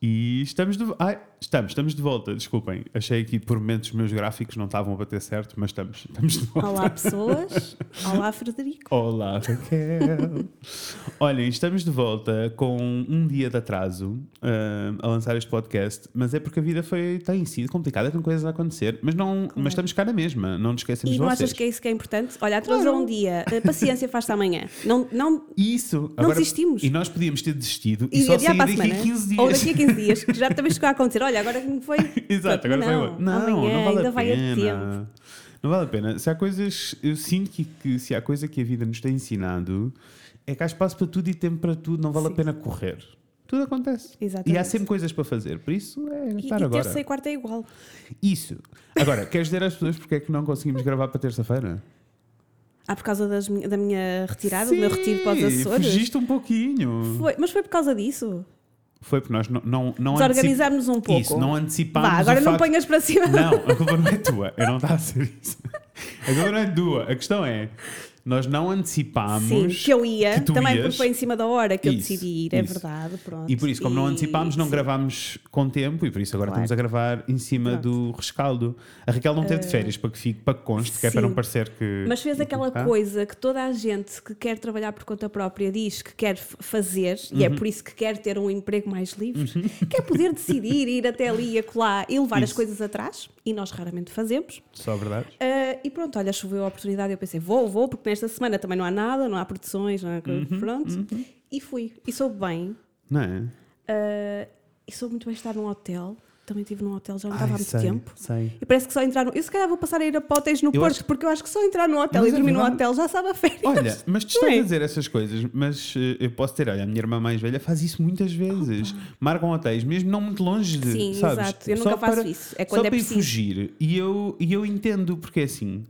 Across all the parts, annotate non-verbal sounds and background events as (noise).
E estamos de, ai, estamos, estamos de volta, desculpem. Achei que por momentos os meus gráficos não estavam a bater certo, mas estamos, estamos de volta. Olá, pessoas. (laughs) Olá, Frederico. Olá, Raquel. Olhem, estamos de volta com um dia de atraso uh, a lançar este podcast, mas é porque a vida foi, tem sido complicada, tem coisas a acontecer, mas, não, mas estamos cá na mesma, não nos esquecemos E de não vocês. achas que é isso que é importante? Olha, atrasou Claro. um dia. Eh, Paciência, faz-se amanhã. Não, não, Isso, Não desistimos. E nós podíamos ter desistido e, e só sair a daqui a 15 dias. Ou daqui a 15 dias, que já também chegou a acontecer. Olha, agora que me foi. (laughs) Exato, agora não, foi. Não, amanhã não vale ainda a vai a tempo. Não vale a pena. Se há coisas, eu sinto que, que se há coisa que a vida nos tem ensinado, é que há espaço para tudo e tempo para tudo, não vale a Sim. pena correr. Tudo acontece. Exatamente. E há sempre coisas para fazer, por isso é E, estar e agora. terça e quarta é igual. Isso. Agora, queres dizer às pessoas porque é que não conseguimos gravar para terça-feira? Ah, por causa das da minha retirada, do meu retiro para os Açores? Fugiste um pouquinho. Foi, mas foi por causa disso. Foi porque nós não, não, não Desorganizámos um pouco. Isso, não antecipámos. Vá, agora não facto- ponhas para cima. Não, a culpa não é tua. Eu não estava a ser isso. A culpa não é tua. A questão é, nós não antecipámos. Sim, que eu ia, que também ias. porque foi em cima da hora que eu Isso, decidi ir, é isso. verdade, pronto. E por isso, como não E- antecipámos, não sim. gravámos com tempo e por isso agora Claro. estamos a gravar em cima Pronto. do rescaldo. A Raquel não teve de férias para que fique, para que conste, que é para sim. não parecer que. Mas fez aquela Ah? coisa que toda a gente que quer trabalhar por conta própria diz que quer fazer, e é Uhum. por isso que quer ter um emprego mais livre, quer poder decidir ir até ali e acolá e levar as Isso. coisas atrás, e nós raramente fazemos. Só verdade. Ah, e pronto, olha, choveu a oportunidade, eu pensei, vou, vou, porque nesta semana também não há nada, não há produções, não há coisa, Uhum, pronto. E fui. E soube bem, Não é? ah, e soube muito bem estar num hotel. Também estive num hotel, já não estava há muito sei, tempo. Sei. E parece que só entrar no. Eu se calhar vou passar a ir a hotéis no Eu Porto, acho- porque eu acho que só entrar no hotel Mas e é dormir no verdade. hotel já sabe a férias. Olha, mas tu Não estás é? a dizer essas coisas, mas eh, eu posso ter, olha, a minha irmã mais velha faz isso muitas vezes. Marcam hotéis, mesmo não muito longe de. Sim, sabes? exato. Eu Só nunca faço para- isso. É só quando é para ir preciso. fugir. E eu, e eu entendo, porque é assim.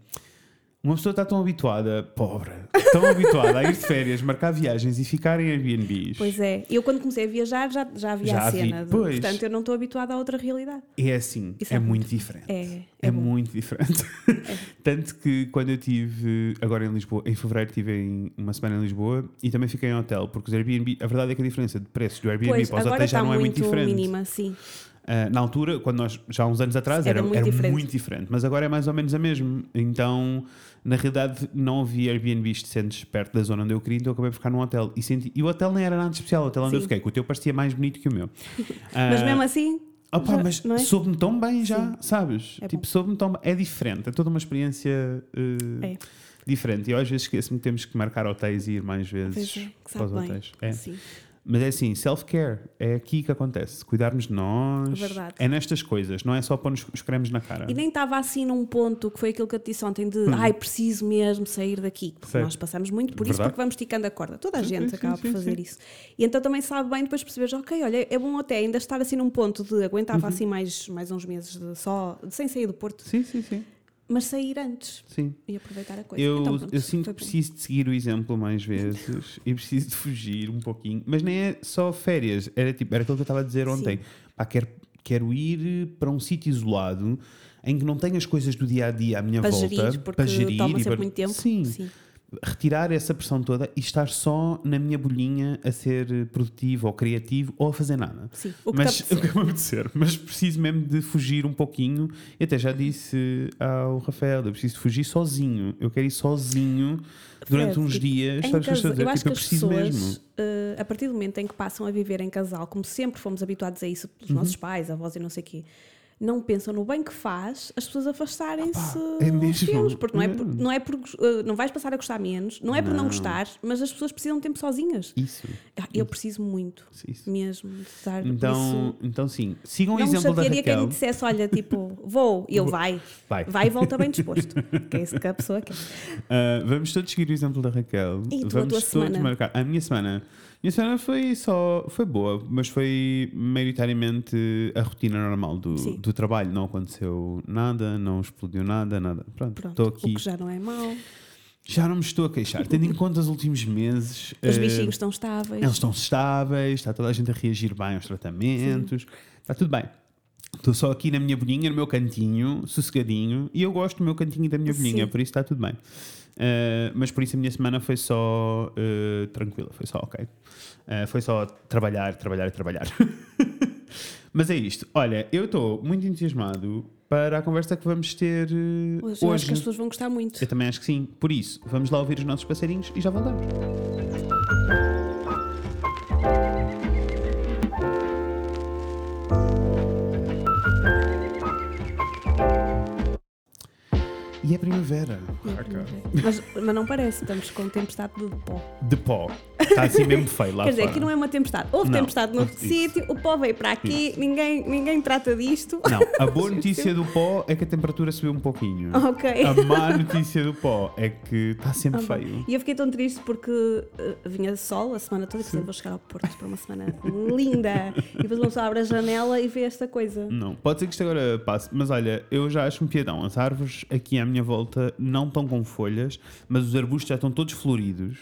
Uma pessoa está tão habituada, pobre, tão habituada a ir de férias, marcar viagens e ficar em Airbnbs. Pois é, eu quando comecei a viajar já, já havia Já a cena. de- pois. portanto, eu não estou habituada a outra realidade. É assim, é, é muito diferente. É, É, é muito diferente. (laughs) Tanto que quando eu estive agora em Lisboa, em fevereiro estive em uma semana em Lisboa e também fiquei em hotel, porque os Airbnb, a verdade é que a diferença de preços do Airbnb Pois, para os agora hotéis já não é muito, muito diferente. mínima, sim. Ah, na altura, quando nós, já há uns anos atrás, Era era, muito era diferente. muito diferente, mas agora é mais ou menos a mesma. Então, na realidade, não havia Airbnbs decentes perto da zona onde eu queria, então eu acabei por ficar num hotel. E, senti, e o hotel nem era nada especial, o hotel onde eu Sim. fiquei, que o teu parecia mais bonito que o meu. (laughs) Mas Ah, mesmo assim. Opa, já- mas é? soube-me tão bem já, Sim. sabes? É tipo, soube-me tão bem. É diferente, é toda uma experiência eh, É. diferente. E eu às vezes esqueço-me que temos que marcar hotéis e ir mais vezes Pois é, para os hotéis. É. Mas é assim, self-care, é aqui que acontece. Cuidarmos de nós. Verdade. É nestas coisas, não é só pôr os cremes na cara. E nem estava assim num ponto que foi aquilo que eu te disse ontem de ai, preciso mesmo sair daqui. Porque Hum. Nós passamos muito por isso Verdade. porque vamos esticando a corda. Toda a Sim, gente sim, acaba sim, por fazer isso. E então também sabe bem depois perceberes, ok, olha, é bom até ainda estar assim num ponto de aguentava Uhum. assim mais, mais uns meses de só, de, sem sair do Porto, Sim, sim, sim. Mas sair antes sim. e aproveitar a coisa. Eu, Então, pronto, eu sinto que preciso de seguir o exemplo mais vezes e preciso de fugir um pouquinho. Mas nem é só férias, era, tipo, era aquilo que eu estava a dizer ontem. Pá, quero, quero ir para um sítio isolado em que não tenho as coisas do dia a dia à minha Para volta gerir, para gerir toma e para- muito tempo. Sim, Sim. Retirar essa pressão toda e estar só na minha bolhinha a ser produtivo ou criativo ou a fazer nada. Sim, o que mas te (laughs) o que me apetecer, mas preciso mesmo de fugir um pouquinho. E até já disse ao Rafael: eu preciso fugir sozinho. Eu quero ir sozinho durante Fred, uns tipo, dias. Sabes o que eu casa- dizer? eu acho Tipo, eu que as preciso pessoas, mesmo. eh, a partir do momento em que passam a viver em casal, como sempre fomos habituados a isso Uhum. pelos nossos pais, avós e não sei o quê, não pensam no bem que faz as pessoas afastarem-se é mesmo. tempos, porque não é, por, Hum. não é por eh, não vais passar a gostar menos, não é por não, Não. gostar, mas as pessoas precisam de tempo sozinhas. Isso. Ah, Eu preciso muito, isso. mesmo, de estar Então, por então, sim, sigam o isso. Não me exemplo da quem Raquel. me dissesse, olha, tipo, vou, e eu vai. Vai. Vai e volta bem disposto. que é isso que a pessoa quer. (laughs) Ah, vamos todos seguir o exemplo da Raquel. E tu, a vamos tua todos semana? marcar. A minha semana. A minha semana foi só. Foi boa, mas foi maioritariamente a rotina normal do, Sim. Do trabalho. Não aconteceu nada, não explodiu nada, nada. Pronto, estou o aqui. que já não é mau. Já não me estou a queixar. Tendo em conta os últimos meses. Os eh, bichinhos estão estáveis. Eles estão estáveis, está toda a gente a reagir bem aos tratamentos, está tudo bem. Estou só aqui na minha boninha, no meu cantinho, sossegadinho, e eu gosto do meu cantinho e da minha boninha, Sim. por isso está tudo bem. Uh, mas por isso a minha semana foi só uh, tranquila, foi só ok. Uh, foi só trabalhar, trabalhar e trabalhar. (laughs) Mas é isto. Olha, eu estou muito entusiasmado para a conversa que vamos ter eh, Hoje, eu acho que as pessoas vão gostar muito. Eu também acho que sim. Por isso, vamos lá ouvir os nossos passarinhos e já voltamos. E é primavera. Mas, mas não parece, estamos com tempestade de pó. De pó. Está assim mesmo feio lá Quer dizer, fora. aqui não é uma tempestade. Houve Não, tempestade noutro isso. sítio, o pó veio para aqui, ninguém, ninguém trata disto. Não, a boa (laughs) notícia do pó é que a temperatura subiu um pouquinho. Ok. A má notícia do pó é que está sempre Ah, feio. E eu fiquei tão triste porque uh, vinha sol a semana toda e pensei, vou chegar ao Porto para uma semana linda. E depois uma pessoa abre a janela e vê esta coisa. Não, pode ser que isto agora passe, mas olha, eu já acho um piadão. As árvores aqui à minha volta não estão com folhas, mas os arbustos já estão todos floridos.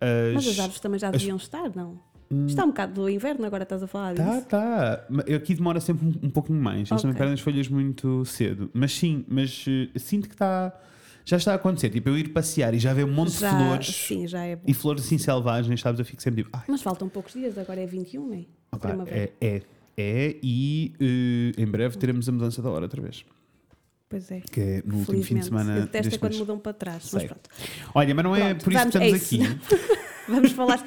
As... Mas as árvores também já deviam estar, não? Está um bocado do inverno, agora estás a falar disso. Tá, tá. Aqui demora sempre um, um pouquinho mais. Eles também Ok. perdem as folhas muito cedo. Mas sim, mas eh, sinto que está. Já está a acontecer. Tipo, eu ir passear e já ver um monte já, de flores Sim, já é bom. e flores assim selvagens, sabes? Eu fico sempre tipo. Ai, Mas faltam poucos dias, agora é 21, não é? A opá, primavera. é, é, é. E eh, em breve teremos a mudança da hora outra vez. Pois é. Que é no último fim de semana. Eu detesto é quando mês. mudam para trás. Mas Sei. pronto. Olha, mas não é Pronto, por isso que vamos- é estamos isso. aqui. (laughs) Vamos falar.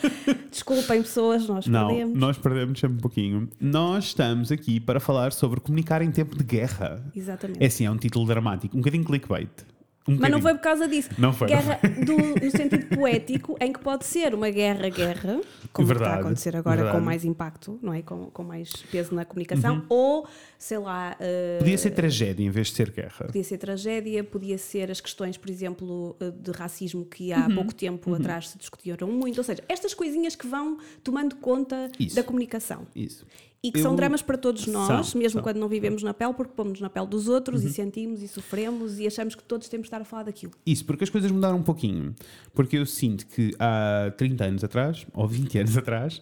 Desculpem, pessoas, nós Não, perdemos. nós perdemos sempre um pouquinho. Nós estamos aqui para falar sobre comunicar em tempo de guerra. Exatamente. É assim, é um título dramático, um bocadinho clickbait. Um Mas não foi por causa disso. Não foi, não Guerra do- no sentido poético, em que pode ser uma guerra-guerra, (laughs) como está Verdade, a acontecer agora verdade. com mais impacto, não é? Com, com mais peso na comunicação, ou sei lá. Uhum. Podia ser tragédia em vez de ser guerra. Podia ser tragédia, podia ser as questões, por exemplo, eh, de racismo que há Uhum. pouco tempo atrás se discutiram muito. Ou seja, estas coisinhas que vão tomando conta Isso. da comunicação. Isso. E que Eu- são dramas para todos nós, São, mesmo são. Uhum. quando não vivemos na pele, porque pomos na pele dos outros e sentimos e sofremos e achamos que todos temos de estar a falar daquilo. Isso, porque as coisas mudaram um pouquinho. Porque eu sinto que há 30 anos atrás, ou 20 anos atrás,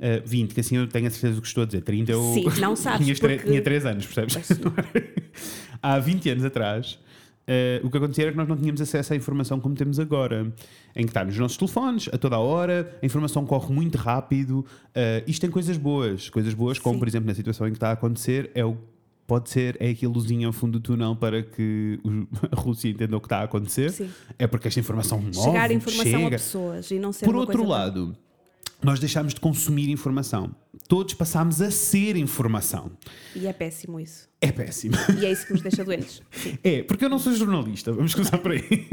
eh, 20, que assim eu tenho a certeza do que estou a dizer, 30 eu Sim, não sabes, (laughs) tinha, porque- tinha 3 anos, percebes? (laughs) há 20 anos atrás, eh, o que acontecia era que nós não tínhamos acesso à informação como temos agora, em que está nos nossos telefones, a toda a hora, a informação corre muito rápido. eh, isto tem coisas boas, coisas boas, como Sim. por exemplo na situação em que está a acontecer, é o Pode ser, é aquele luzinho ao fundo do túnel para que (laughs) a Rússia entenda o que está a acontecer. Sim. É porque esta informação nova Chegar a informação chega. a pessoas e não ser Por outro lado, nós deixámos de consumir informação. Todos passámos a ser informação. E é péssimo isso. É péssimo. E é isso que nos deixa doentes. Sim. É, porque eu não sou jornalista. Vamos começar por aí.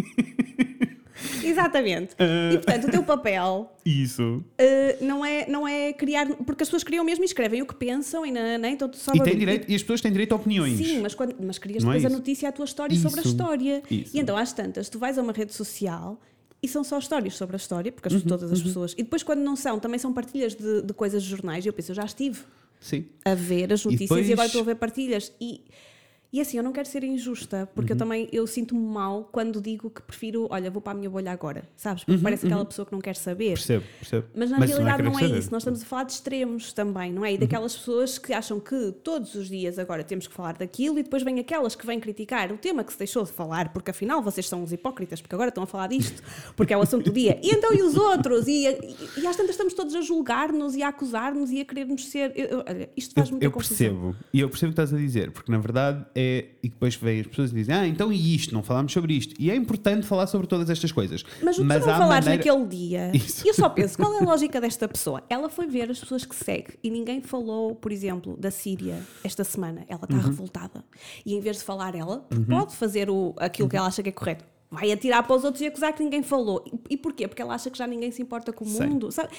Exatamente. Ah. E portanto, o teu papel Isso. uh, não, é, não é criar. Porque as pessoas criam mesmo e escrevem o que pensam e não, não, então tu só E, tem direito, e as pessoas têm direito a opiniões. Sim, mas, quando, mas crias Não é depois a isso? notícia, a tua história sobre a Isso. história. Isso. E então, às tantas, tu vais a uma rede social e são só histórias sobre a história, porque as- Uhum, todas as pessoas. E depois, quando não são, também são partilhas de, de coisas de jornais. E eu penso, eu já estive Sim. a ver as notícias e, depois- agora estou a ver partilhas. E, e assim, eu não quero ser injusta, porque Uhum. eu também eu sinto-me mal quando digo que prefiro, olha, vou para a minha bolha agora, sabes? Uhum, Porque parece aquela pessoa que não quer saber. Percebo, percebo. Mas na isso realidade não é, querer saber. isso. Nós estamos a falar de extremos também, não é? E daquelas pessoas que acham que todos os dias agora temos que falar daquilo e depois vem aquelas que vêm criticar o tema que se deixou de falar, porque afinal vocês são os hipócritas, porque agora estão a falar disto, porque é o assunto do dia. E então e os outros? E, e, e às tantas estamos todos a julgar-nos e a acusar-nos e a querermos ser. eu- eu- olha, isto faz Eu, muita eu confusão. percebo. E eu percebo o que estás a dizer, porque na verdade é. E depois vêm as pessoas e dizem, ah, então e isto? Não falámos sobre isto. E é importante falar sobre todas estas coisas. Mas o que tu não falares maneira- naquele dia, (laughs) Isso. eu só penso, qual é a lógica desta pessoa? Ela foi ver as pessoas que segue e ninguém falou, por exemplo, da Síria esta semana. Ela está Uhum. revoltada. E em vez de falar ela, pode fazer o, aquilo que ela acha que é correto. Vai atirar para os outros e acusar que ninguém falou. E, e porquê? Porque ela acha que já ninguém se importa com o Sei. mundo. Sabe?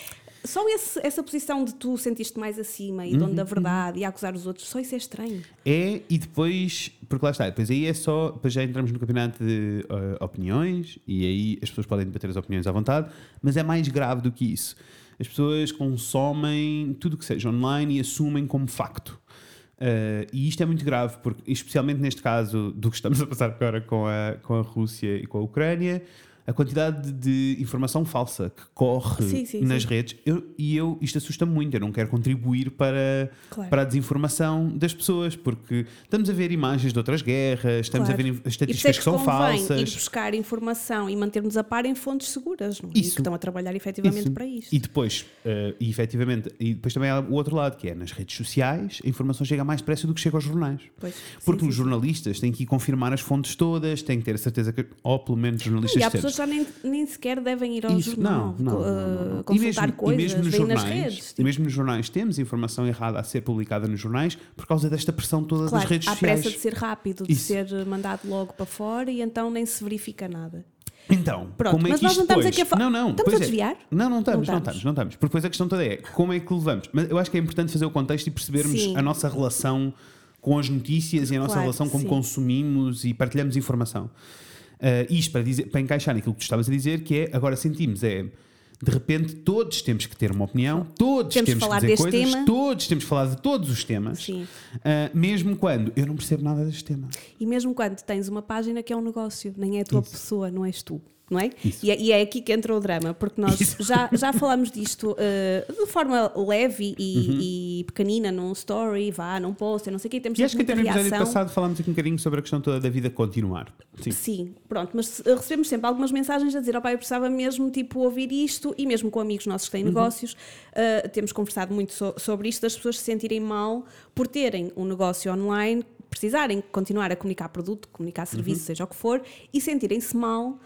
Só esse- essa posição de tu sentiste mais acima e dono da verdade e acusar os outros, só isso é estranho. É, e depois, porque lá está, depois aí é só, depois já entramos no campeonato de uh, opiniões e aí as pessoas podem debater as opiniões à vontade, mas é mais grave do que isso. As pessoas consomem tudo o que seja online e assumem como facto. Uh, e isto é muito grave, porque, especialmente neste caso do que estamos a passar agora com a, com a Rússia e com a Ucrânia, a quantidade de informação falsa que corre Sim, sim, nas sim. redes eu- e eu, isto assusta-me muito. Eu não quero contribuir para, Claro. para a desinformação das pessoas, porque estamos a ver imagens de outras guerras, estamos Claro. a ver isso é estatísticas que são convém ir falsas. buscar informação e mantermos a par em fontes seguras, não é? E Isso. que estão a trabalhar efetivamente Isso. para isto. E depois, eh, e efetivamente, e depois também há o outro lado, que é nas redes sociais, a informação chega mais depressa do que chega aos jornais. Pois, Porque os jornalistas têm que ir confirmar as fontes todas, têm que ter a certeza que, ou pelo menos jornalistas E há já nem, nem sequer devem ir ao Isso, jornal não, não, não, não, não. uh, consultar coisas, e mesmo nos veem nas jornais, redes. e tipo, mesmo nos jornais temos informação errada a ser publicada nos jornais por causa desta pressão toda das claro, redes há sociais. pressa de ser rápido, de Isso. ser mandado logo para fora e então nem se verifica nada. Então, Pronto, como é mas que nós não estamos depois... aqui a Não, não, Estamos a é. desviar? Não, não estamos, Não não estamos. estamos, não estamos. Porque depois a questão toda é como é que levamos. Mas eu acho que é importante fazer o contexto e percebermos Sim. a nossa relação com as notícias e a nossa Claro, relação como sim. consumimos e partilhamos informação. Ah, isto para, dizer, para encaixar naquilo que tu estavas a dizer, que é agora sentimos, é de repente todos temos que ter uma opinião, todos Temos temos, que dizer coisas, tema. todos temos que falar de todos os temas, ah, mesmo quando eu não percebo nada deste tema. E mesmo quando tens uma página que é um negócio, nem é a tua Isso. pessoa, não és tu. Não é? E, é, e é aqui que entra o drama, porque nós Isso. já, já falamos disto uh, de forma leve e, e pequenina num story, vá, num post, não sei o quê, temos Uhum. E acho que até no episódio passado falámos aqui um bocadinho sobre a questão toda da vida continuar. Sim. Sim, pronto, mas uh, recebemos sempre algumas mensagens a dizer: opá, eu precisava mesmo tipo, ouvir isto, e mesmo com amigos nossos que Uhum. têm negócios, uh, temos conversado muito so- sobre isto, das pessoas se sentirem mal por terem um negócio online, precisarem continuar a comunicar produto, comunicar serviço, Uhum. seja o que for, e sentirem-se mal.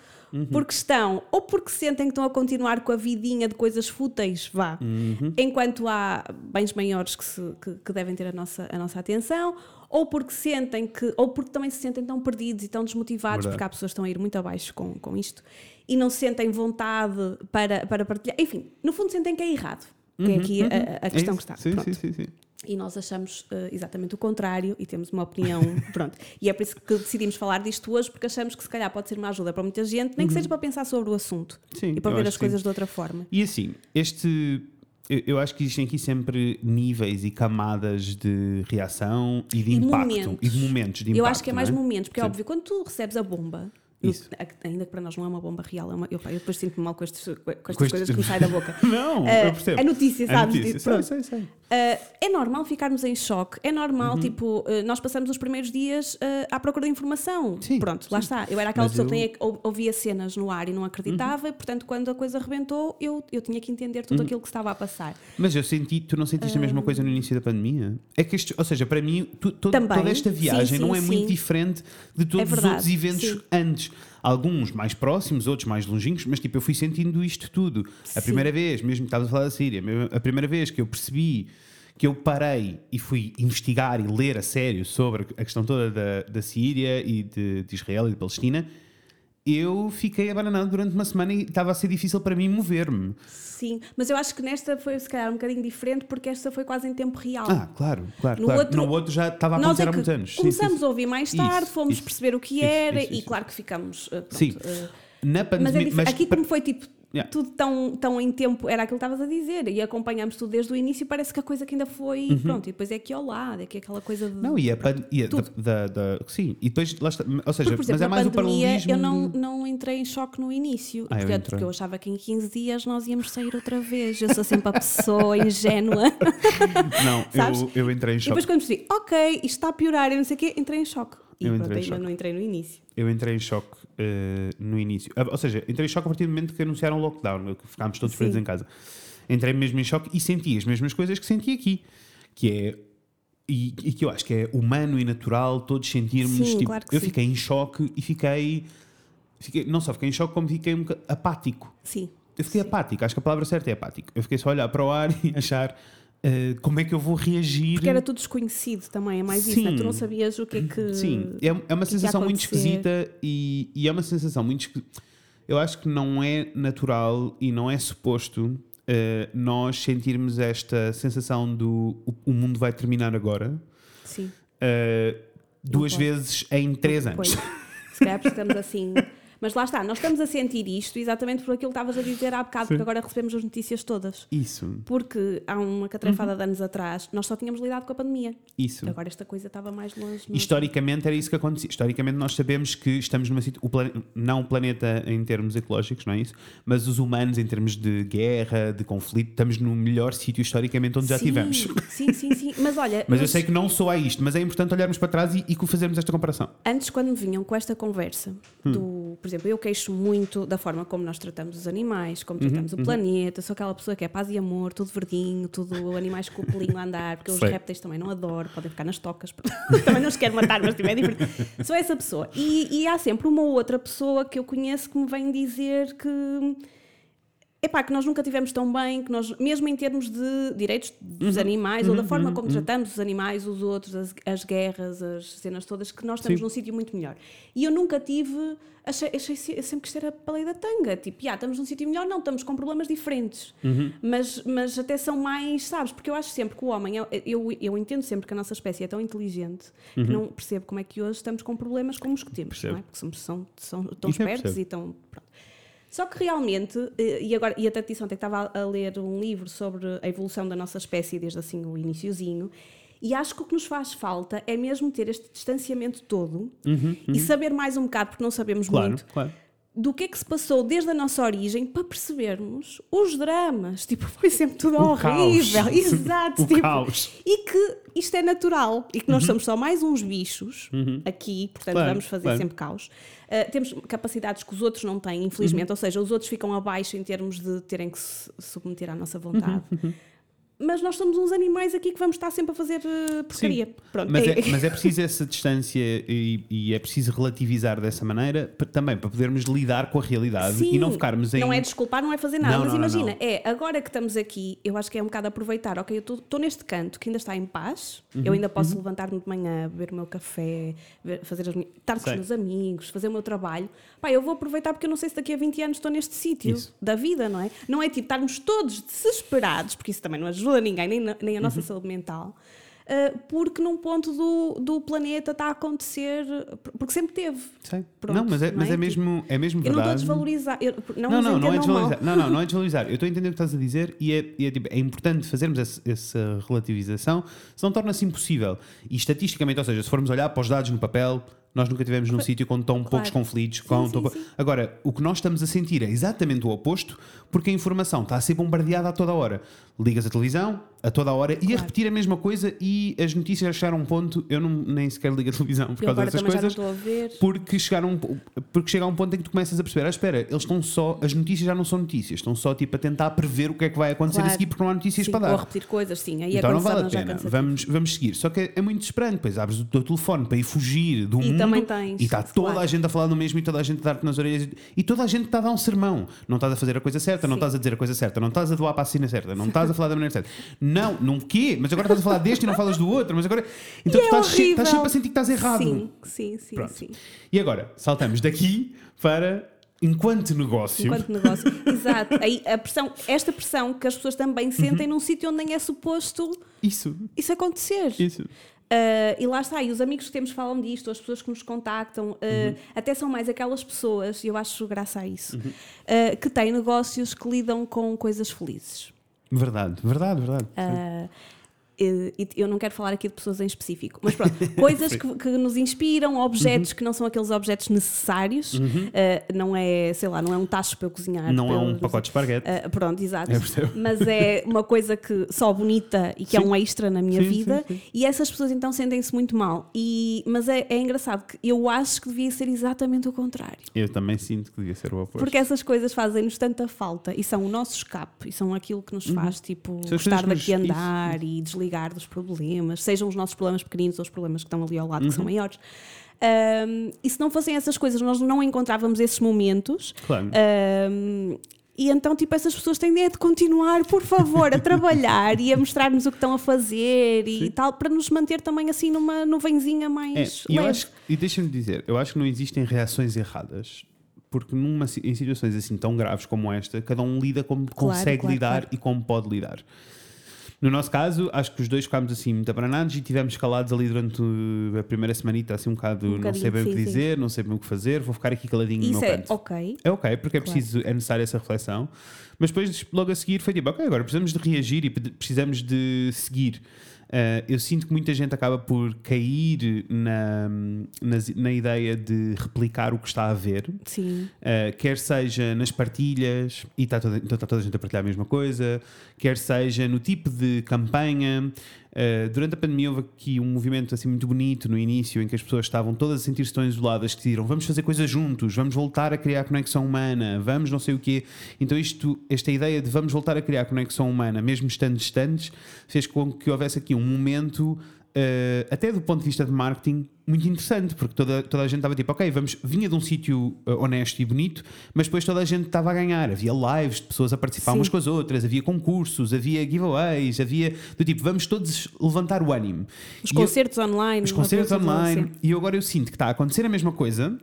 Porque estão, ou porque sentem que estão a continuar com a vidinha de coisas fúteis, vá, Uhum. enquanto há bens maiores que, se- que- que devem ter a nossa, a nossa atenção, ou porque sentem que, ou porque também se sentem tão perdidos e tão desmotivados, Verdade. porque há pessoas que estão a ir muito abaixo com, com isto e não sentem vontade para, para partilhar. Enfim, no fundo sentem que é errado. Que é aqui a, a É questão isso? que está. Sim, Pronto. sim, sim, sim. E nós achamos eh, exatamente o contrário e temos uma opinião. (laughs) pronto. E é por isso que decidimos falar disto hoje, porque achamos que se calhar pode ser uma ajuda para muita gente, nem que seja para pensar sobre o assunto Uhum. Sim, e para ver as coisas sim. de outra forma. E assim, este. Eu, eu acho que existem aqui sempre níveis e camadas de reação e de E impacto. momentos. E de momentos de impacto. Eu acho que é mais não momentos, porque é Sim. óbvio, quando tu recebes a bomba, no- a- ainda que para nós não é uma bomba real, é uma, eu, eu depois sinto-me mal com, estes, com estas Com coisas que me saem da boca. (laughs) Não, Eh, eu percebo. a notícia, A sabes? notícia, Tipo, sei, sei, sei. Uh, é normal ficarmos em choque, é Uhum. normal, tipo, uh, nós passamos os primeiros dias uh, à procura de informação. Sim, Pronto, lá sim. está. Eu era aquela Mas pessoa que eu- é ou- ouvia cenas no ar e não acreditava, e portanto, quando a coisa rebentou, eu, eu tinha que entender tudo Uhum. aquilo que estava a passar. Mas eu senti, tu não sentiste a mesma coisa no início da pandemia? É que isto, ou seja, para mim, tu- to- Também. toda esta viagem sim, não é muito diferente de todos os verdade, outros eventos antes. Alguns mais próximos, outros mais longínquos, mas tipo, eu fui sentindo isto tudo. A Sim. primeira vez, mesmo que estavas a falar da Síria, a primeira vez que eu percebi que eu parei e fui investigar e ler a sério sobre a questão toda da, da Síria e de, de Israel e de Palestina, eu fiquei abananado durante uma semana e estava a ser difícil para mim mover-me. Sim, mas eu acho que nesta foi se calhar um bocadinho diferente, porque esta foi quase em tempo real. Ah, claro, claro. No claro. outro- no outro já estava a acontecer é há muitos anos. Começamos a ouvir mais tarde, Isso, fomos isso, perceber o que era e claro que ficamos. uh, pronto, Sim. uh, Na Mas é pandemia. diferente. Aqui, como foi tipo. Yeah. Tudo tão, tão em tempo, era aquilo que estavas a dizer, e acompanhamos tudo desde o início. Parece que a coisa que ainda foi. Pronto, e depois é aqui ao lado, é aqui aquela coisa de. Uhum. Não, e a, pan- e a da, Tudo. da- da- Sim, e depois lá está. Ou seja, Porque, por exemplo, mas é mais o pandemia paralelismo. eu não, não entrei em choque no início. Ah, eu portanto, entrei. porque eu achava que em 15 dias nós íamos sair outra vez. Eu sou sempre a pessoa ingênua. (laughs) Não, Sabes? eu, eu entrei em E choque. depois quando percebi, ok, isto está a piorar e não sei o quê, entrei em choque. E Eu pronto, em ainda choque. não entrei no início. Eu entrei em choque eh, no início. Ah, Ou seja, entrei em choque a partir do momento que anunciaram o lockdown, que ficámos todos Sim. presos em casa. Entrei mesmo em choque e senti as mesmas coisas que senti aqui. Que é. E, e que eu acho que é humano e natural todos sentirmos. Sim, tipo, claro eu sim. fiquei em choque e fiquei, fiquei. Não só fiquei em choque, como fiquei um apático. Sim. Eu fiquei apático, acho que a palavra certa é apático. Eu fiquei só a olhar para o ar (laughs) e achar eh, como é que eu vou reagir. Porque era tudo desconhecido também, é mais isso, né? Sim. tu não sabias o que é que. Sim, é, é uma ia sensação muito esquisita e, e é uma sensação muito esqui- Eu acho que não é natural e não é suposto eh, nós sentirmos esta sensação do o, o mundo vai terminar agora Sim. eh, duas vezes em três Pois. anos. Se calhar precisamos assim. (laughs) Mas lá está, nós estamos a sentir isto exatamente por aquilo que estavas a dizer há bocado, Sim. porque agora recebemos as notícias todas. Isso, Porque há uma catrefada Uhum. de anos atrás, nós só tínhamos lidado com a pandemia. isso. Agora esta coisa estava mais longe. não? Historicamente era isso que acontecia. Historicamente nós sabemos que estamos numa situação, não o planeta em termos ecológicos, não é isso? Mas os humanos em termos de guerra, de conflito, estamos no melhor sítio historicamente onde já tivemos. Sim, sim, sim. Mas olha, (laughs) Mas eu sei que não sou a isto, mas é importante olharmos para trás e, e fazermos esta comparação. Antes, quando me vinham com esta conversa, Hum. do, exemplo, eu queixo muito da forma como nós tratamos os animais, Uhum, como tratamos o planeta, sou aquela pessoa que é paz e amor, tudo verdinho, tudo animais com o pelinho a andar, porque os répteis também não adoro, podem ficar nas tocas, (laughs) também não os quero matar, mas tipo, é diferente. Sou essa pessoa. E, e há sempre uma ou outra pessoa que eu conheço que me vem dizer que. Epá, que nós nunca tivemos tão bem, que nós, mesmo em termos de direitos dos animais, ou da forma como tratamos os animais, os outros, as, as guerras, as cenas todas, que nós estamos Sim. num sítio muito melhor. E eu nunca tive, achei, achei se- sempre que isto era para lei da tanga, tipo, já, estamos num sítio melhor, não, estamos com problemas diferentes. Mas, mas até são mais, sabes, porque eu acho sempre que o homem, é- eu, eu entendo sempre que a nossa espécie é tão inteligente que não percebo como é que hoje estamos com problemas como os que temos, é? Porque somos, são, são tão eu espertos e tão. Pronto. Só que realmente, eh, e agora, e até te disse ontem que estava a ler um livro sobre a evolução da nossa espécie desde assim o iniciozinho, e acho que o que nos faz falta é mesmo ter este distanciamento todo e saber mais um bocado, porque não sabemos Claro, muito, claro. Do que é que se passou desde a nossa origem para percebermos os dramas. Tipo, foi sempre tudo O horrível. caos. (laughs) Exato. O tipo, caos. E que isto é natural e que nós somos só mais uns bichos aqui, portanto Claro, vamos fazer claro. sempre caos. Uh, temos capacidades que os outros não têm, infelizmente, ou seja, os outros ficam abaixo em termos de terem que se submeter à nossa vontade. Mas nós somos uns animais aqui que vamos estar sempre a fazer uh, porcaria. Pronto, Mas é- é, (laughs) mas é preciso essa distância e, e é preciso relativizar dessa maneira também para podermos lidar com a realidade Sim, e não ficarmos em. Não é desculpar, não é fazer nada, Não, mas não, imagina, não. é agora que estamos aqui, eu acho que é um bocado aproveitar, ok, eu estou neste canto que ainda está em paz, Uhum, eu ainda posso levantar-me de manhã, beber o meu café, ver- fazer as estar com os meus amigos, fazer o meu trabalho. Pá, eu vou aproveitar porque eu não sei se daqui a 20 anos estou neste sítio da vida, não é? Não é tipo estarmos todos desesperados, porque isso também não ajuda ninguém, nem, nem a nossa Uhum. saúde mental. ah, porque num ponto do, do planeta está a acontecer, porque sempre teve. Sei. Pronto, não, mas é, não mas é? é mesmo, é mesmo Eu não estou a verdade. desvalorizar, eu, não, Não, não, não é mal. desvalorizar. Não, não, não é desvalorizar. Eu (laughs) estou a entender o que estás a dizer e é, e é, tipo, é importante fazermos esse- essa relativização, senão torna-se impossível. E estatisticamente, ou seja, se formos olhar para os dados no papel, nós nunca tivemos num sítio com tão poucos conflitos. Com sim, tão sim. Agora, o que nós estamos a sentir é exatamente o oposto, porque a informação está a ser bombardeada a toda hora. Ligas a televisão a toda a hora e a Claro. repetir a mesma coisa e as notícias chegaram a um ponto, eu não, nem sequer ligo a televisão por Eu causa dessas não coisas. a. Porque, chegaram, porque chega a um ponto em que tu começas a perceber, ah, espera, eles estão só, as notícias já não são notícias, estão só tipo a tentar prever o que é que vai acontecer a Claro. seguir porque não há notícias Sim, para Ou a dar. repetir coisas, sim. Aí Então é não quando vale a pena, vamos, vamos seguir. Só que é, muito desesperante, pois abres o teu telefone para ir fugir do mundo também tens, e está toda claro. a gente a falar do mesmo e toda a gente a dar-te nas orelhas e toda a gente está a dar um sermão. Não estás a fazer a coisa certa, não Sim. estás a dizer a coisa certa, não estás a doar para a cena certa, não estás a falar da maneira certa. (laughs) Não, não quê? Mas agora estás a falar deste e não falas do outro, mas agora. Então E tu é estás, che- estás horrível. sempre a sentir que estás errado. Sim, sim, sim, Pronto. sim. E agora, saltamos daqui para enquanto negócio. Enquanto negócio. Exato. Aí a pressão, esta pressão que as pessoas também Uhum. sentem num sítio onde nem é suposto Isso, isso acontecer. isso. Uh, e lá está, e os amigos que temos falam disto, as pessoas que nos contactam, uh, Uhum. até são mais aquelas pessoas, e eu acho graça a isso, Uhum. uh, que têm negócios que lidam com coisas felizes. Verdade, verdade, verdade. Eu não quero falar aqui de pessoas em específico, mas pronto, (laughs) coisas que, que nos inspiram, objetos Uhum. que não são aqueles objetos necessários, uh, não é, sei lá, não é um tacho para eu cozinhar. não é um pacote de esparguete. Uh, pronto, exato. Percebo. Mas é uma coisa que só bonita e que é Sim. um extra na minha Sim, vida. sim. E essas pessoas então sentem-se muito mal. E, mas é, é engraçado que eu acho que devia ser exatamente o contrário. Eu também sinto que devia ser o oposto. Porque essas coisas fazem-nos tanta falta e são o nosso escape e são aquilo que nos faz tipo, Uhum. São as gostar daqui nos- andar e desligar dos problemas, sejam os nossos problemas pequeninos ou os problemas que estão ali ao lado que Uhum. são maiores. Ahm, e se não fossem essas coisas, nós não encontrávamos esses momentos. Claro. Ahm, e então, tipo, essas pessoas têm de continuar, por favor, a trabalhar e a mostrar-nos o que estão a fazer e tal, para nos manter também assim numa nuvenzinha É, mais e eu leve. acho, e deixa-me dizer, eu acho que não existem reações erradas. Porque numa, em situações assim tão graves como esta, cada um lida como Claro, consegue claro, lidar claro. e como pode lidar. No nosso caso, acho que os dois ficámos assim muito abranados e tivemos calados ali durante a primeira semanita, assim um bocado, Um não sei bem o que bocadinho, sim, dizer, não sei bem o que fazer, vou ficar aqui caladinho no Isso meu é canto. ok. É ok, porque é Claro. preciso, é necessária essa reflexão. Mas depois, logo a seguir, foi tipo, ok, agora precisamos de reagir e precisamos de seguir. Uh, eu sinto que muita gente acaba por cair na, nas- na ideia de replicar o que está a ver. Sim. Uh, quer seja nas partilhas, e está toda, então está toda a gente a partilhar a mesma coisa, quer seja no tipo de campanha. Uh, durante a pandemia houve aqui um movimento assim muito bonito no início em que as pessoas estavam todas a sentir-se tão isoladas que decidiram vamos fazer coisas juntos, vamos voltar a criar conexão humana, vamos não sei o quê. Então isto, esta ideia de vamos voltar a criar conexão humana, mesmo estando distantes, fez com que houvesse aqui um momento Uh, até do ponto de vista de marketing, muito interessante, porque toda, toda a gente estava tipo, ok, vamos, vinha de um sítio uh, honesto e bonito, mas depois toda a gente estava a ganhar. Havia lives de pessoas a participar Sim. umas com as outras, havia concursos, havia giveaways, havia do tipo, vamos todos levantar o ânimo. Os E eu- concertos online. os concertos online. assim. E eu agora eu sinto que está a acontecer a mesma coisa.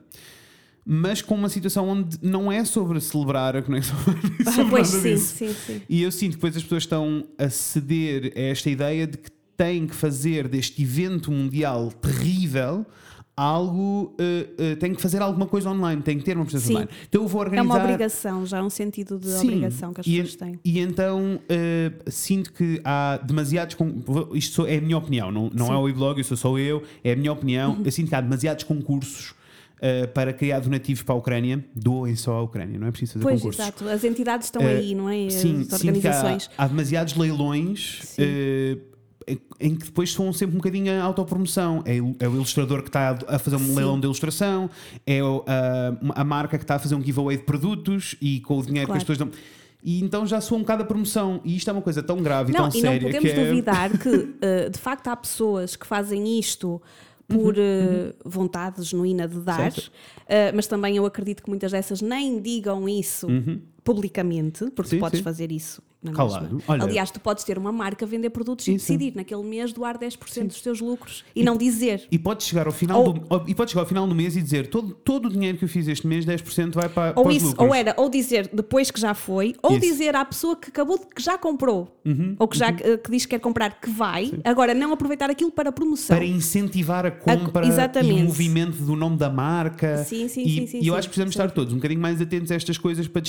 Mas com uma situação onde não é sobre celebrar a conexão humana, e Ah, sobre pois sim, sim, sim. E eu sinto que depois as pessoas estão a ceder a esta ideia de que têm que fazer deste evento mundial terrível algo, uh, uh, têm que fazer alguma coisa online, têm que ter uma presença Sim. online. Então eu vou É organizar. uma obrigação, já é um sentido de Sim, obrigação que as e, pessoas têm. E então uh, sinto que há demasiados. Isto é a minha opinião, não, não Sim. é o e-blog, isso sou eu, é a minha opinião. Eu sinto que há demasiados concursos para criar donativos para a Ucrânia. Doem só à Ucrânia, não é preciso fazer Pois, concursos. exato. As entidades estão aí, não é? Sim, As que há, organizações. há demasiados leilões em, que depois são sempre um bocadinho a autopromoção. É, o- é o ilustrador que está a, fazer um Sim. leilão de ilustração, é a, a marca que está a fazer um giveaway de produtos e com o dinheiro Claro. que as pessoas dão. E então já soa um bocado a promoção. E isto é uma coisa tão grave Não, e tão e não séria podemos que é. duvidar que, (laughs) eh, de facto, há pessoas que fazem isto por eh, vontade genuína de dar, Uhum, eh, mas também eu acredito que muitas dessas nem digam isso publicamente, porque Uhum. Sim, tu podes sim. fazer isso. na mesma. Olha- Aliás, tu podes ter uma marca, vender produtos e Isso. decidir naquele mês doar 10% dos teus lucros e, não dizer. E pode chegar ao final Ou- do, e pode chegar ao final do mês e dizer todo, todo o dinheiro que eu fiz este mês, 10% vai para, Ou para isso, lucros. ou era, ou dizer depois que já foi, ou Isso. Uhum, dizer à pessoa que acabou de, que já comprou, ou que já eh, que diz que quer comprar que vai, agora não aproveitar aquilo para promoção. para incentivar a compra e exatamente. o movimento do nome da marca. Sim, sim, e, sim, sim, e eu sim, acho que precisamos sim. estar todos um bocadinho mais atentos a estas coisas para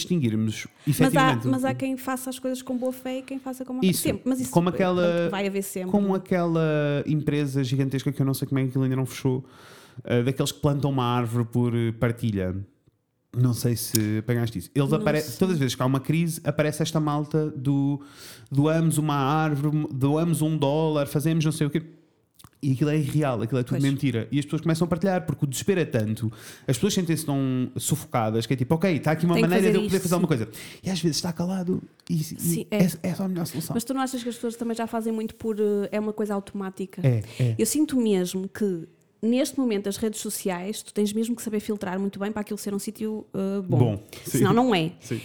distinguirmos Mas há, mas há quem faça as coisas com boa fé e quem faça com má Isso. Sempre, mas isso Como aquela- vai haver sempre. Como aquela empresa gigantesca que eu não sei como é que aquilo ainda não fechou, uh, daqueles que plantam uma árvore por uh, partilha. Não sei se apanhaste isso. Eles aparecem, todas as vezes que há uma crise, aparece esta malta do doamos uma árvore, doamos um dólar, fazemos não sei o quê. E aquilo é irreal, aquilo é tudo Pois. mentira. E as pessoas começam a partilhar, porque o desespero é tanto, as pessoas sentem-se tão sufocadas que é tipo, ok, está aqui uma Tenho maneira de eu poder isto, fazer alguma coisa. E às vezes está calado e, e Sim, é. é. é só a melhor solução. Mas tu não achas que as pessoas também já fazem muito por. eh, É uma coisa automática? É, é. Eu sinto mesmo que neste momento as redes sociais tu tens mesmo que saber filtrar muito bem para aquilo ser um sítio eh, bom. Bom. Senão não é. Sim.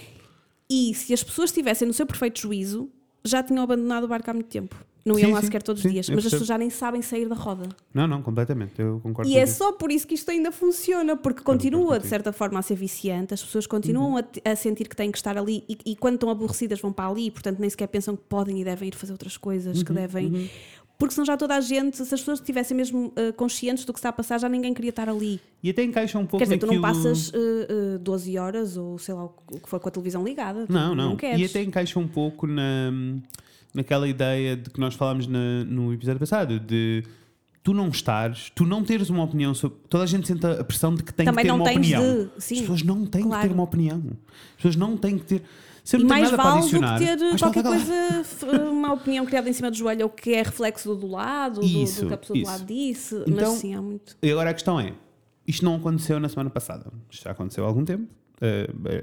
E se as pessoas estivessem no seu perfeito juízo, já tinham abandonado o barco há muito tempo. Não Sim, iam lá sim, sequer todos sim, os dias. Mas as percebo. pessoas já nem sabem sair da roda. Não, não, completamente. Eu concordo E é contigo. só por isso que isto ainda funciona, porque continua de certa forma a ser viciante, as pessoas continuam Uhum. a, a sentir que têm que estar ali e, e quando estão aborrecidas vão para ali, portanto nem sequer pensam que podem e devem ir fazer outras coisas, Uhum, que devem. Porque senão já toda a gente, se as pessoas estivessem mesmo eh, conscientes do que está a passar, já ninguém queria estar ali. E até encaixa um pouco Quer dizer, tu não naquilo- passas eh, eh, 12 horas ou sei lá o que for com a televisão ligada. Não, não. queres. e até encaixa um pouco na, naquela ideia de que nós falámos na- no episódio passado, de tu não estares, tu não teres uma opinião sobre. Toda a gente sente a pressão de que tem Também que ter não uma tens opinião. de- As sim, pessoas não têm que claro. ter uma opinião. As pessoas não têm que ter. Se não mais nada para vale do que ter qualquer coisa, uma opinião criada em cima do joelho ou que é reflexo do, do lado, do- Isso, do, que a pessoa isso. do lado disse. Então- mas sim, há muito. E agora a questão é: isto não aconteceu na semana passada. Isto já aconteceu há algum tempo.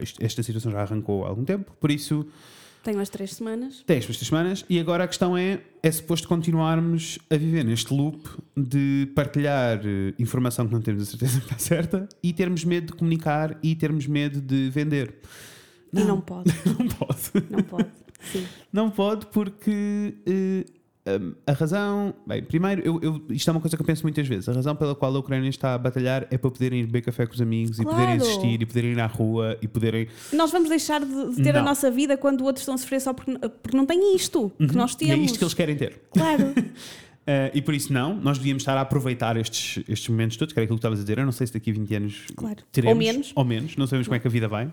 Isto- esta situação já arrancou há algum tempo. Por isso. Tenho as três semanas. 10 estas semanas e agora a questão é é suposto continuarmos a viver neste loop de partilhar eh, informação que não temos a certeza (laughs) que está certa e termos medo de comunicar e termos medo de vender. E não pode. (laughs) Não pode. Não pode. Sim. Não pode porque eh, Um, a razão, bem, primeiro, eu, eu, isto é uma coisa que eu penso muitas vezes. A razão pela qual a Ucrânia está a batalhar é para poderem ir beber café com os amigos Claro. e poderem existir e poderem ir à rua e poderem. Nós vamos deixar de, de ter a Não. nossa vida quando outros estão a sofrer só porque, porque não têm isto que nós E temos. é isto que eles querem ter. Claro. Uh, (laughs) e por isso, não, nós devíamos estar a aproveitar estes, estes momentos todos, que era aquilo que estavas a dizer. Eu não sei se daqui a 20 anos Claro. teremos. Ou menos. Ou menos, não sabemos como é que a vida vai.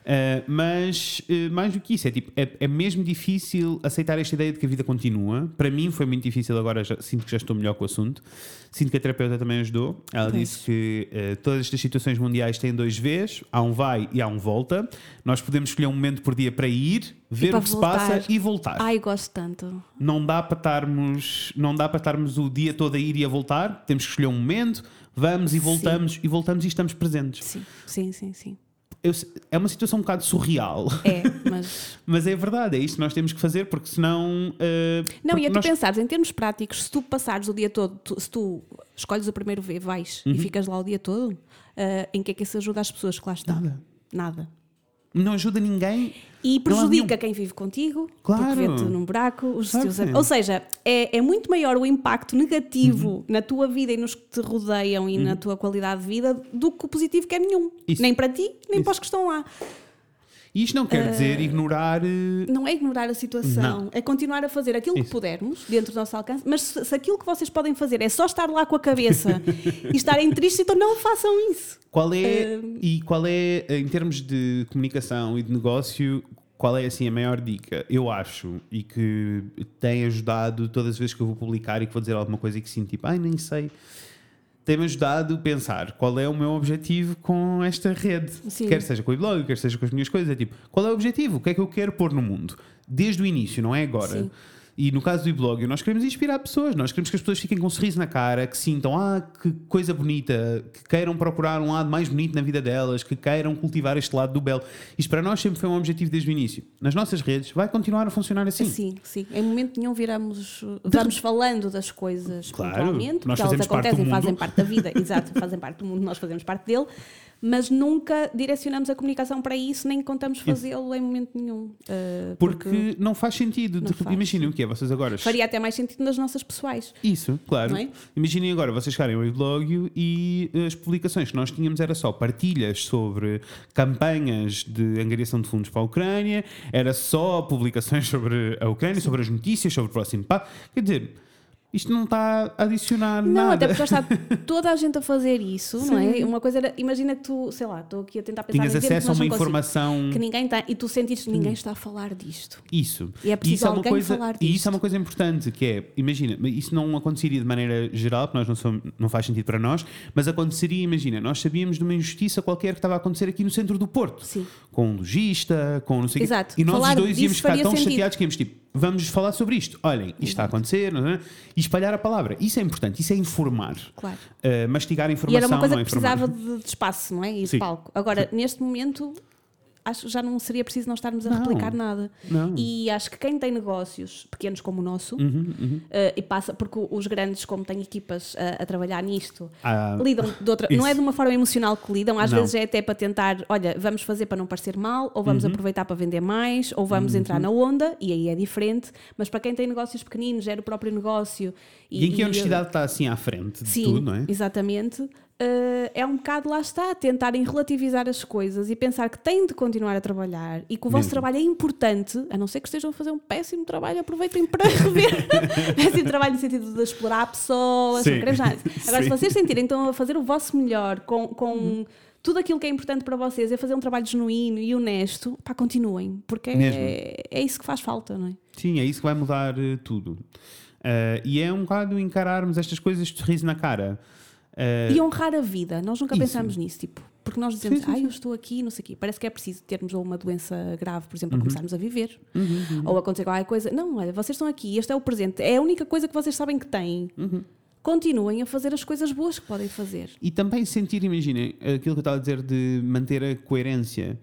Uh, mas uh, mais do que isso, é, tipo, é, é mesmo difícil aceitar esta ideia de que a vida continua. Para mim foi muito difícil, agora já, sinto que já estou melhor com o assunto. Sinto que a terapeuta também ajudou. Ela Pois. disse que uh, todas estas situações mundiais têm dois Vs: há um vai e há um volta. Nós podemos escolher um momento por dia para ir, ver o que se voltar. passa e voltar Ai, gosto tanto. não dá para estarmos não dá para estarmos o dia todo a ir e a voltar temos que escolher um momento vamos e voltamos e voltamos e estamos presentes Sim, sim, sim, sim. Eu é uma situação um bocado surreal É, (laughs) mas. mas é verdade é isto que nós temos que fazer porque senão eh, Não, porque e a tu nós- pensares, em termos práticos, se tu passares o dia todo, tu- se tu escolhes o primeiro V, vais Uhum. e ficas lá o dia todo, ah, em que é que isso ajuda as pessoas que lá estão? Nada. Nada. não ajuda ninguém E prejudica nenhum. quem vive contigo, Claro. porque vê-te num buraco, os Claro teus Ou seja, é, é muito maior o impacto negativo na tua vida e nos que te rodeiam e na tua qualidade de vida do que o positivo que é nenhum. Isso. Nem para ti, nem Isso. para os que estão lá. E isto não quer dizer ignorar eh, Não é ignorar a situação, Não. é continuar a fazer aquilo Isso. que pudermos, dentro do nosso alcance, mas se, se aquilo que vocês podem fazer é só estar lá com a cabeça e estarem tristes, então não façam isso. Qual é, Hum. e qual é, em termos de comunicação e de negócio, qual é assim a maior dica? Eu acho, e que tem ajudado todas as vezes que eu vou publicar e que vou dizer alguma coisa e que sinto tipo, ai, nem sei. Tem-me ajudado a pensar qual é o meu objetivo com esta rede. Sim. Quer seja com o blog, quer seja com as minhas coisas. É tipo, qual é o objetivo? O que é que eu quero pôr no mundo? Desde o início, não é agora. Sim. E no caso do blog, nós queremos inspirar pessoas, nós queremos que as pessoas fiquem com um sorriso na cara, que sintam, ah, que coisa bonita, que queiram procurar um lado mais bonito na vida delas, que queiram cultivar este lado do belo. Isto para nós sempre foi um objetivo desde o início. Nas nossas redes vai continuar a funcionar assim. Sim, sim. Em momento nenhum viramos, vamos falando das coisas Claro, pontualmente, nós porque elas acontecem, fazem parte da vida, (laughs) exato, fazem parte do mundo, nós fazemos parte dele, mas nunca direcionamos a comunicação para isso, nem contamos fazê-lo em momento nenhum. Uh, Porque, não faz sentido. Não. Imaginem o que é, vocês agora. faria até mais sentido nas nossas pessoais. Isso, claro. É? Imaginem agora vocês chegarem ao blog e as publicações que nós tínhamos era só partilhas sobre campanhas de angariação de fundos para a Ucrânia, era só publicações (laughs) sobre a Ucrânia, sobre as notícias, sobre o próximo passo. Quer dizer, isto não está a adicionar Não, nada. até porque já está (laughs) toda a gente a fazer isso, não é? Uma coisa era, imagina que tu, sei lá, estou aqui a tentar pensar Tinhas acesso a uma não informação. que ninguém tem, e tu sentires que ninguém está a falar disto. Isso. E é preciso isso é alguém coisa, falar E isso disto. é uma coisa importante, que é, imagina, isso não aconteceria de maneira geral, porque nós não, somos, não faz sentido para nós, mas aconteceria, imagina, nós sabíamos de uma injustiça qualquer que estava a acontecer aqui no centro do Porto. Sim. Com um logista, com não sei o quê. Exato. E nós os dois íamos ficar tão sentido. chateados que íamos tipo, vamos falar sobre isto. Olhem, isto está a acontecer, não é? e espalhar a palavra. Isso é importante, isso é informar. Claro. Uh, mastigar a E informação. era uma coisa não é que precisava de, de espaço, não é? E de Sim. palco. Agora, neste momento, acho já não seria preciso nós estarmos a Não. replicar nada. Não. E acho que quem tem negócios pequenos como o nosso, Uhum, uhum. eh, e passa, porque os grandes, como têm equipas a, a trabalhar nisto, Ah, lidam de outra. isso. Não é de uma forma emocional que lidam, às Não. vezes é até para tentar, olha, vamos fazer para não parecer mal, ou Uhum. vamos aproveitar para vender mais, ou vamos entrar na onda, e aí é diferente. Mas para quem tem negócios pequeninos, gera o próprio negócio. E em que a e- honestidade está assim à frente de Sim, tudo, não é? exatamente. Uh, é um bocado, lá está, tentarem relativizar as coisas e pensar que têm de continuar a trabalhar e que o vosso Mesmo. trabalho é importante, a não ser que estejam a fazer um péssimo trabalho, aproveitem para (laughs) rever. péssimo trabalho no sentido de explorar pessoas, Sim. não queremos nada. (laughs) Agora, se Sim. vocês sentirem então a fazer o vosso melhor com. com Tudo aquilo que é importante para vocês é fazer um trabalho genuíno e honesto, pá, continuem, porque é, é isso que faz falta, não é? Sim, é isso que vai mudar eh, tudo. Eh, e é um bocado encararmos estas coisas de sorriso na cara. Eh, E honrar a vida, nós nunca Isso. pensamos nisso, tipo, porque nós dizemos, Sim, sim, ah, eu estou aqui, não sei o quê. Parece que é preciso termos uma doença grave, por Uhum. exemplo, para começarmos a viver, ou acontecer qualquer coisa. Não, olha, vocês estão aqui, este é o presente, é a única coisa que vocês sabem que têm. Uhum. Continuem a fazer as coisas boas que podem fazer. E também sentir, imaginem, aquilo que eu estava a dizer de manter a coerência.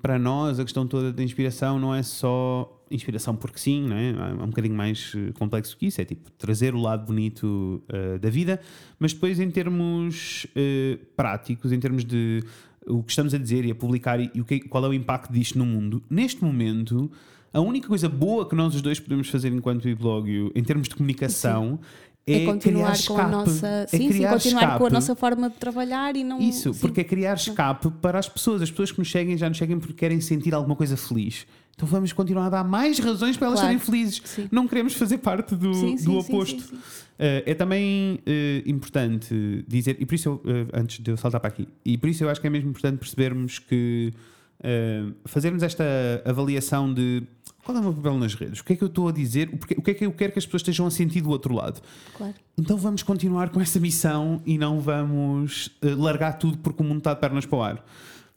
Para nós, a questão toda da inspiração não é só inspiração porque sim, não é? É um bocadinho mais eh, complexo que isso. É tipo trazer o lado bonito eh, da vida, mas depois, em termos eh, práticos, em termos de o que estamos a dizer e a publicar e, o que, qual é o impacto disto no mundo, neste momento. A única coisa boa que nós os dois podemos fazer enquanto biblógio, em termos de comunicação, é, É, continuar com a escape. nossa. é Sim, sim, continuar com a escape. nossa forma de trabalhar e não. Isso, sim. porque é criar escape para as pessoas. As pessoas que nos seguem já nos seguem porque querem sentir alguma coisa feliz. Então vamos continuar a dar mais razões para elas Claro. serem felizes. Sim. Não queremos fazer parte do, Sim, sim, do oposto. Eh, é também eh, importante dizer, e por isso, eu, eh, antes de eu saltar para aqui, e por isso eu acho que é mesmo importante percebermos que fazermos esta avaliação de qual é o meu papel nas redes, o que é que eu estou a dizer, o, que é que eu quero que as pessoas estejam a sentir do outro lado. Claro. Então vamos continuar com essa missão e não vamos largar tudo porque o mundo está de pernas para o ar.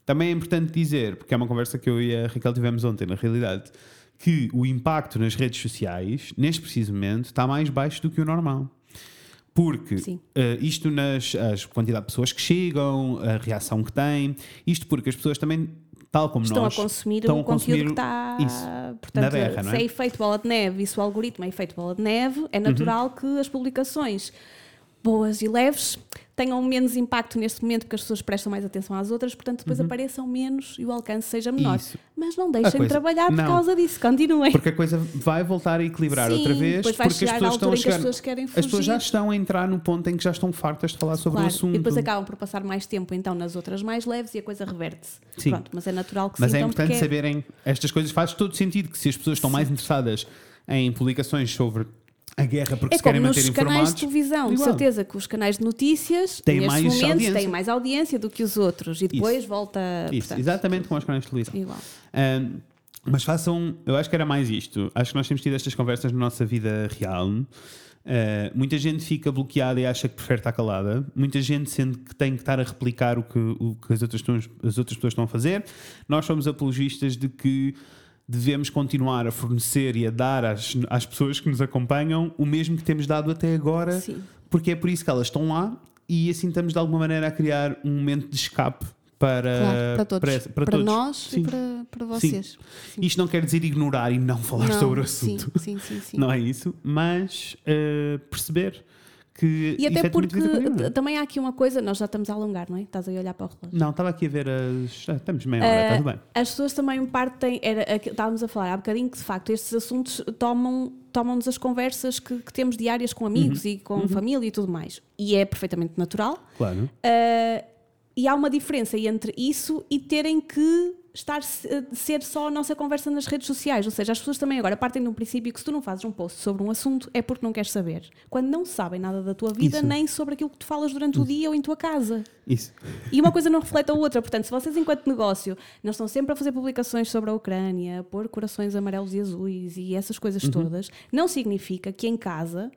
Também é importante dizer, porque é uma conversa que eu e a Raquel tivemos ontem, na realidade, que o impacto nas redes sociais, neste preciso momento, está mais baixo do que o normal. Porque eh, isto nas as quantidade de pessoas que chegam, a reação que têm, isto porque as pessoas também, tal como Estão nós, a consumir estão o a conteúdo consumir que está. isso, Portanto, na berra, não se é? é efeito bola de neve e se o algoritmo é efeito bola de neve, Uhum. é natural que as publicações boas e leves tenham menos impacto neste momento porque as pessoas prestam mais atenção às outras, portanto depois apareçam menos e o alcance seja menor. Uhum. Isso. Mas não deixem de coisa- trabalhar por não. causa disso, continuem. Porque a coisa vai voltar a equilibrar Sim, outra vez, porque as chegar pessoas estão a que as chegar. pessoas querem As pessoas já fugir. estão a entrar no ponto em que já estão fartas de falar sobre Claro, o assunto. e depois acabam por passar mais tempo então nas outras mais leves e a coisa reverte-se. Sim. Pronto, mas é natural que Mas sim, é importante porque é- saberem estas coisas. Faz todo sentido que se as pessoas estão mais interessadas em publicações sobre a guerra porque É se querem como manter nos canais informados. de televisão, de certeza que os canais de notícias Têm neste mais momento audiência. têm mais audiência do que os outros e depois volta. Isso, portanto, exatamente como os canais de televisão. Igual. Ahm, mas façam, eu acho que era mais isto. Acho que nós temos tido estas conversas na nossa vida real. Ah, muita gente fica bloqueada e acha que prefere estar calada. Muita gente sente que tem que estar a replicar o que, o que as, outras, as outras pessoas estão a fazer. Nós somos apologistas de que devemos continuar a fornecer e a dar às, às pessoas que nos acompanham o mesmo que temos dado até agora, Sim. porque é por isso que elas estão lá e assim estamos de alguma maneira a criar um momento de escape para, Claro, para todos. essa- para todos. nós Sim. e para, para vocês. Sim. Isto não quer dizer ignorar e não falar Não, sobre o sim, assunto. Sim, sim, sim. Não é isso, mas eh, perceber que. E até porque também há aqui uma coisa, nós já estamos a alongar, não é? Estás aí a olhar para o relógio. Não, estava aqui a ver as. Ah, estamos meia hora, Eh, está tudo bem. As pessoas também partem, era, aquilo- estávamos a falar há bocadinho que de facto estes assuntos tomam tomam-nos as conversas que, que temos diárias com amigos Uhum. e com família e tudo mais. E é perfeitamente natural. Claro. Uh, e há uma diferença entre isso e terem que estar ser só a nossa conversa nas redes sociais. Ou seja, as pessoas também agora partem de um princípio que se tu não fazes um post sobre um assunto é porque não queres saber. Quando não sabem nada da tua vida, Isso. nem sobre aquilo que tu falas durante o dia ou em tua casa. Isso. E uma coisa não reflete a outra. Portanto, se vocês, enquanto negócio, não estão sempre a fazer publicações sobre a Ucrânia, pôr corações amarelos e azuis e essas coisas Uhum. todas, não significa que em casa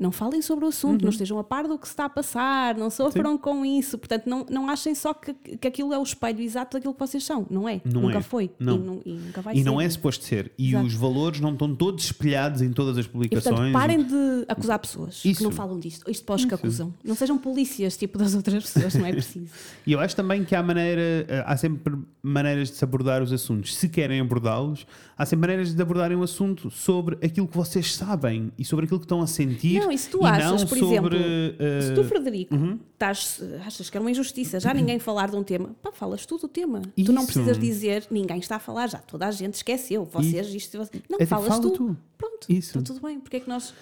não falem sobre o assunto, Uhum. não estejam a par do que se está a passar, não sofram com isso. Portanto, não, não achem só que, que aquilo é o espelho exato daquilo que vocês são. Não é. Não nunca é. foi. Não. E, nu- e nunca vai E ser. não é suposto ser. E Exato. os valores não estão todos espelhados em todas as E, publicações. portanto, parem de acusar pessoas Isso. que não falam disto. Isto pós que acusam. Não sejam polícias tipo das outras pessoas, não é (laughs) preciso. E eu acho também que há maneira, eh, há sempre maneiras de se abordar os assuntos. Se querem abordá-los, há sempre maneiras de abordarem o assunto sobre aquilo que vocês sabem e sobre aquilo que estão a sentir. Não, e se tu e achas, não por sobre, exemplo, eh, Se tu, Frederico, Uhum. estás, achas que é uma injustiça já ninguém falar de um tema, pá, falas tu do tema. Tu não Isso. precisas dizer ninguém está a falar, já toda a gente esqueceu, vocês, isto, vocês. Não, É tipo, falas fala tu. tu. Pronto, Isso. está tudo bem. Porque é que nós.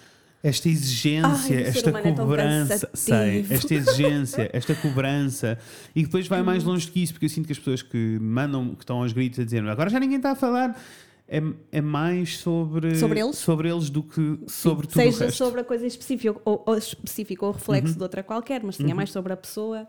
esta exigência, Ai, esta é cobrança, sei, cansativo. esta exigência, esta cobrança, e depois vai (laughs) mais longe do que isso, porque eu sinto que as pessoas que mandam, que estão aos gritos a dizer agora já ninguém está a falar, é, é mais sobre, Sobre eles? sobre eles do que sobre tudo o seja resto. sobre a coisa específica ou, ou ou reflexo Uhum. de outra qualquer, mas tinha mais sobre a pessoa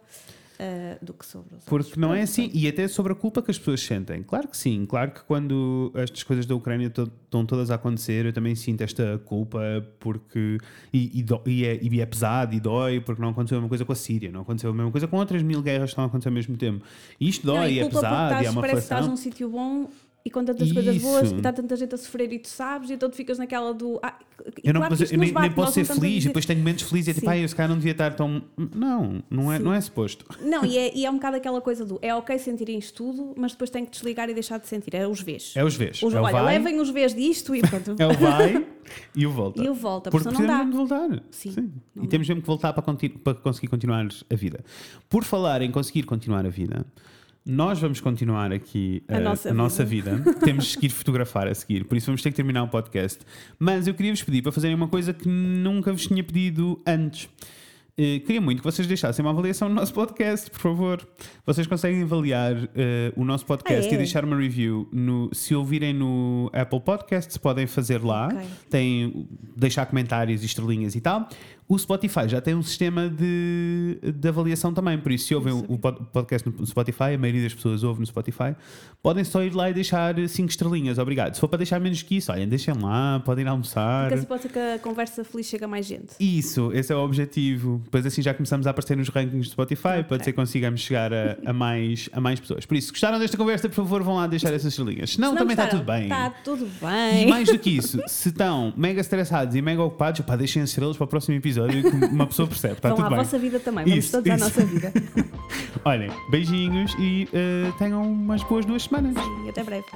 ah, do que sobre os Porque não é assim, e até sobre a culpa que as pessoas sentem. Claro que sim, claro que quando estas coisas da Ucrânia to- estão todas a acontecer, eu também sinto esta culpa, porque. E, e, do- e é, e é pesado e dói, porque não aconteceu a mesma coisa com a Síria, não aconteceu a mesma coisa com outras mil guerras que estão a acontecer ao mesmo tempo. E isto Não, dói, e é pesado, e é uma parece que estás num sítio bom e com tantas coisas Isso. boas e está tanta gente a sofrer e tu sabes, e então tu ficas naquela do. Ah, Eu, não, claro mas eu nem, bate, nem posso ser não feliz, e dizer- depois tenho momentos felizes e é tipo, Sim. ai, esse cara não devia estar tão. Não, não é, Sim. não é suposto. Não, e é, (laughs) e é um bocado aquela coisa do é ok sentirem isto tudo, mas depois tem que desligar e deixar de sentir. É os vês. É os vês. Os- é olha, vai, levem os vês disto e pronto. é o vai (laughs) e o volta. E o volta, Porque porque não dá. de voltar. Sim, não E temos mesmo que voltar para, para conseguir continuar a vida. Por falar em conseguir continuar a vida, Nós vamos continuar aqui A uh, nossa a nossa vida. (laughs) Temos de seguir fotografar a seguir, por isso vamos ter que terminar o podcast. Mas eu queria vos pedir para fazerem uma coisa que nunca vos tinha pedido antes. Queria muito que vocês deixassem uma avaliação no nosso podcast, por favor. Vocês conseguem avaliar uh, o nosso podcast Ah, é? e deixar uma review. No, se ouvirem no Apple Podcasts, podem fazer lá. Ok. Tem, deixar comentários e estrelinhas e tal. O Spotify já tem um sistema de, de avaliação também, por isso, se ouvem o, o pod- podcast no Spotify, a maioria das pessoas ouve no Spotify, podem só ir lá e deixar 5 estrelinhas. Obrigado. Se for para deixar menos que isso, olhem, deixem lá, podem ir almoçar. Porque assim pode ser que a conversa feliz chega a mais gente. Isso, esse é o objetivo. Depois assim já começamos a aparecer nos rankings do Spotify, pode ser que consigamos chegar a, a mais, a mais pessoas. Por isso, se gostaram desta conversa, por favor, vão lá deixar essas. Senão, Se não também está tudo bem. Está tudo E bem. mais do que isso, se estão mega estressados e mega ocupados, pá, deixem as estrelas para o próximo episódio que uma pessoa percebe. Está tudo à bem. vossa vida também. Vamos Isso, todos à isso. nossa vida. (laughs) Olhem, beijinhos e eh, tenham umas boas duas semanas. E até breve.